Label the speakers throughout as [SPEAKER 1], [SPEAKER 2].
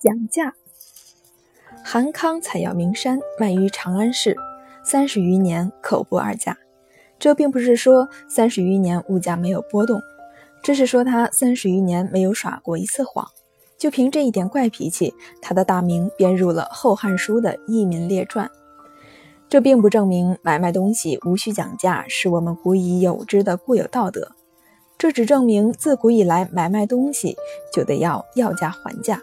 [SPEAKER 1] 讲价。韩康采药名山，卖于长安市，三十余年口不二价。这并不是说三十余年物价没有波动，只是说他三十余年没有耍过一次谎。就凭这一点怪脾气，他的大名便入了《后汉书》的佚名列传。这并不证明买卖东西无需讲价是我们古已有之的固有道德，这只证明自古以来买卖东西就得要要价还价。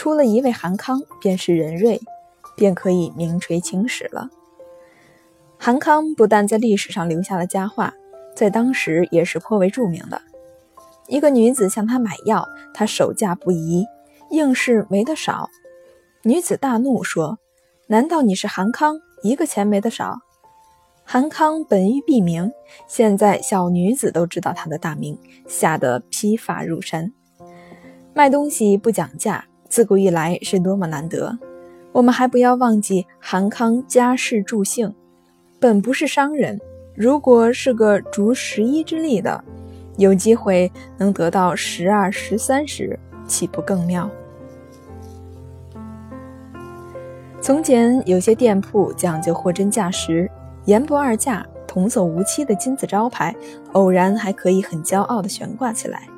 [SPEAKER 1] 出了一位韩康，便是任瑞，便可以名垂青史了。韩康不但在历史上留下了佳话，在当时也是颇为著名的。一个女子向他买药，他守价不移，硬是没得少。女子大怒说：“难道你是韩康？”一个钱没得少，韩康本欲避名，现在小女子都知道他的大名，吓得披发入山。卖东西不讲价，自古以来是多么难得。我们还不要忘记韩康家世助姓，本不是商人，如果是个逐十一之力的，有机会能得到十二、十三十，岂不更妙？从前有些店铺讲究货真价实，言不二价，童叟无欺的金字招牌，偶然还可以很骄傲地悬挂起来，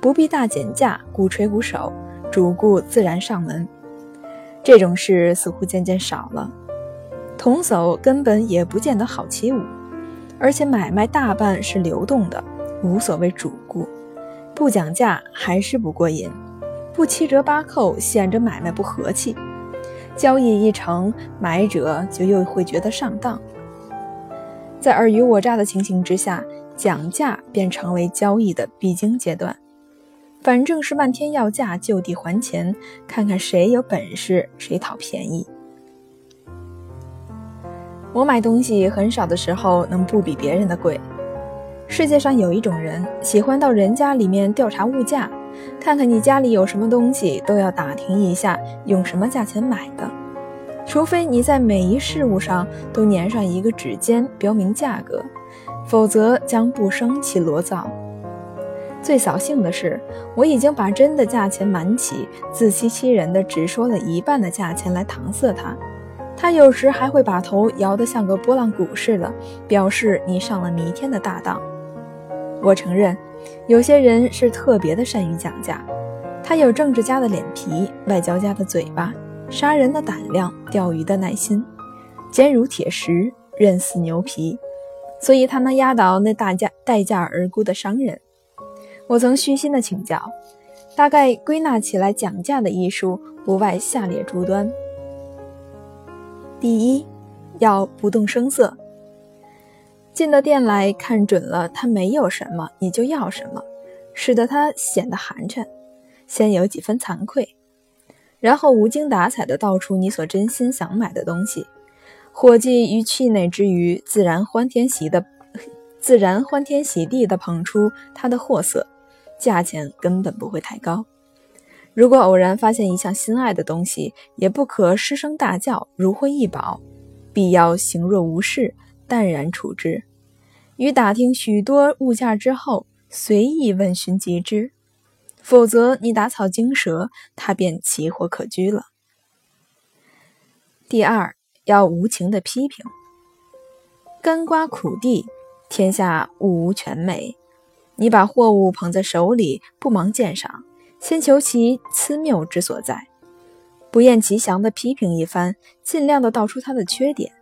[SPEAKER 1] 不必大减价，鼓吹鼓手，主顾自然上门。这种事似乎渐渐少了，童叟根本也不见得好欺侮，而且买卖大半是流动的，无所谓主顾，不讲价还是不过瘾，不七折八扣显着买卖不和气。交易一成，买者就又会觉得上当。在尔虞我诈的情形之下，讲价便成为交易的必经阶段。反正是漫天要价，就地还钱，看看谁有本事，谁讨便宜。我买东西很少的时候，能不比别人的贵。世界上有一种人，喜欢到人家里面调查物价。看看你家里有什么东西，都要打听一下用什么价钱买的。除非你在每一事物上都粘上一个指尖，标明价格，否则将不生其罗造。最扫兴的是，我已经把真的价钱瞒起，自欺欺人的只说了一半的价钱来搪塞他。他有时还会把头摇得像个拨浪鼓似的，表示你上了弥天的大当。我承认。有些人是特别的善于讲价，他有政治家的脸皮，外交家的嘴巴，杀人的胆量，钓鱼的耐心，坚如铁石，韧似牛皮，所以他能压倒那大价待价而沽的商人。我曾虚心的请教，大概归纳起来，讲价的艺术不外下列诸端：第一，要不动声色。进到店来看准了，他没有什么，你就要什么，使得他显得寒碜，先有几分惭愧，然后无精打采的道出你所真心想买的东西。伙计于气馁之余，自然欢天喜的，自然欢天喜地的捧出他的货色，价钱根本不会太高。如果偶然发现一项心爱的东西，也不可失声大叫，如获异宝，必要行若无事。淡然处之，于打听许多物价之后，随意问询即之。否则，你打草惊蛇，他便奇货可居了。第二，要无情的批评。干瓜苦地，天下物无全美。你把货物捧在手里，不忙鉴赏，先求其疵谬之所在，不厌其详地批评一番，尽量地道出它的缺点。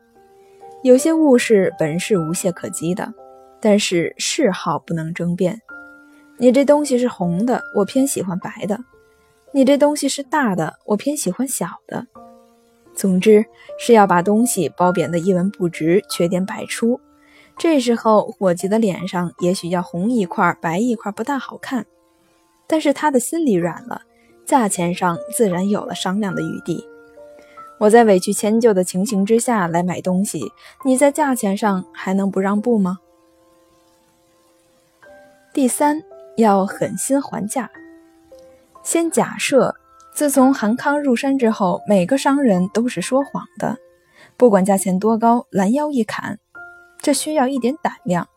[SPEAKER 1] 有些物事本是无懈可击的，但是嗜好不能争辩。你这东西是红的，我偏喜欢白的；你这东西是大的，我偏喜欢小的。总之是要把东西褒贬的一文不值，缺点百出。这时候伙计的脸上也许要红一块白一块，不大好看，但是他的心里软了，价钱上自然有了商量的余地。我在委屈迁就的情形之下来买东西，你在价钱上还能不让步吗？第三，要狠心还价。先假设，自从韩康入山之后，每个商人都是说谎的，不管价钱多高，拦腰一砍。这需要一点胆量，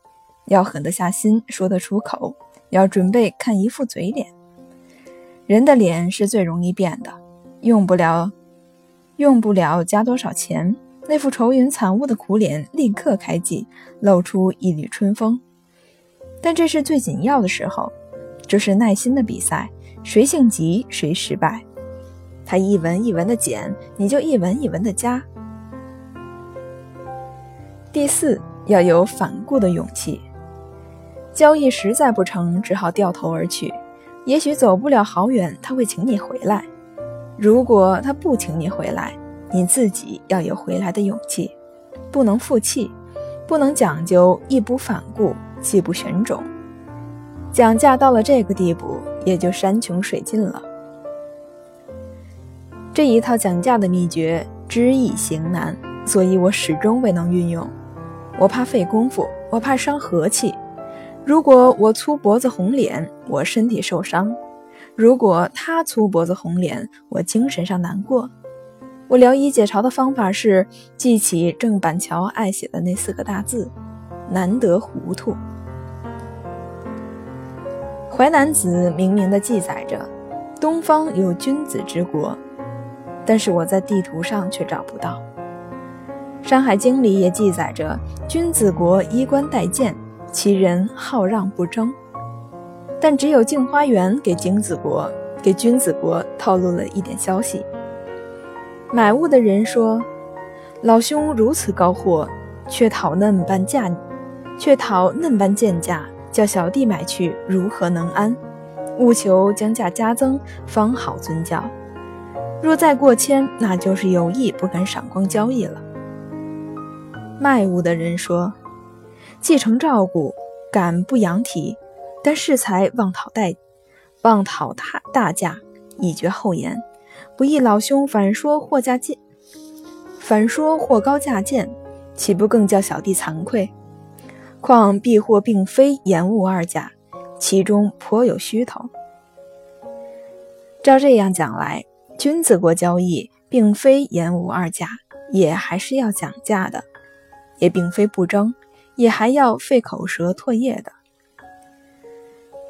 [SPEAKER 1] 要狠得下心，说得出口，要准备看一副嘴脸。人的脸是最容易变的，用不了，用不了加多少钱，那副愁云惨雾的苦脸立刻开季，露出一缕春风。但这是最紧要的时候，这是耐心的比赛，谁性急谁失败。他一文一文的减，你就一文一文的加。第四，要有反顾的勇气。交易实在不成，只好掉头而去。也许走不了好远，他会请你回来。如果他不请你回来，你自己要有回来的勇气，不能负气，不能讲究义不反顾、气不悬踵。讲价到了这个地步，也就山穷水尽了。这一套讲价的秘诀，知易行难，所以我始终未能运用。我怕费功夫，我怕伤和气。如果我粗脖子红脸，我身体受伤；如果他粗脖子红脸，我精神上难过。我聊以解嘲的方法是记起郑板桥爱写的那四个大字：难得糊涂。《淮南子》明明的记载着东方有君子之国，但是我在地图上却找不到。《山海经》里也记载着君子国衣冠带剑。其人好让不争，但只有镜花缘给君子国给君子国透露了一点消息。买物的人说：“老兄如此高货，却讨嫩般价，却讨嫩般贱价，叫小弟买去，如何能安？务求将价加增，方好尊教。若再过千，那就是有意不敢赏光交易了。”卖物的人说。继承照顾，敢不扬提，但适才妄讨代，妄讨大大价，以绝后言。不意老兄反说货价贱，反说货高价贱，岂不更叫小弟惭愧？况避货并非延误二价，其中颇有虚头。照这样讲来，君子国交易并非延误二价，也还是要讲价的，也并非不争。也还要费口舌唾液的。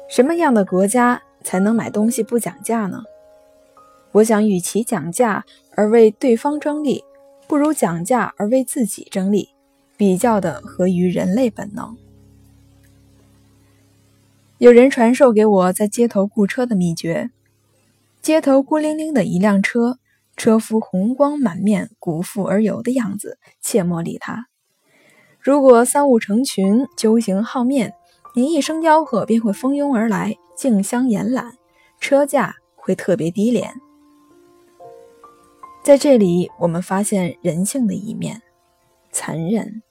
[SPEAKER 1] 什么样的国家才能买东西不讲价呢？我想，与其讲价而为对方争利，不如讲价而为自己争利，比较的合于人类本能。有人传授给我在街头雇车的秘诀：街头孤零零的一辆车，车夫红光满面、鼓腹而游的样子，切莫理他。如果三五成群，揪行好面，你一声吆喝，便会蜂拥而来，竞相延揽，车价会特别低廉。在这里，我们发现人性的一面，残忍。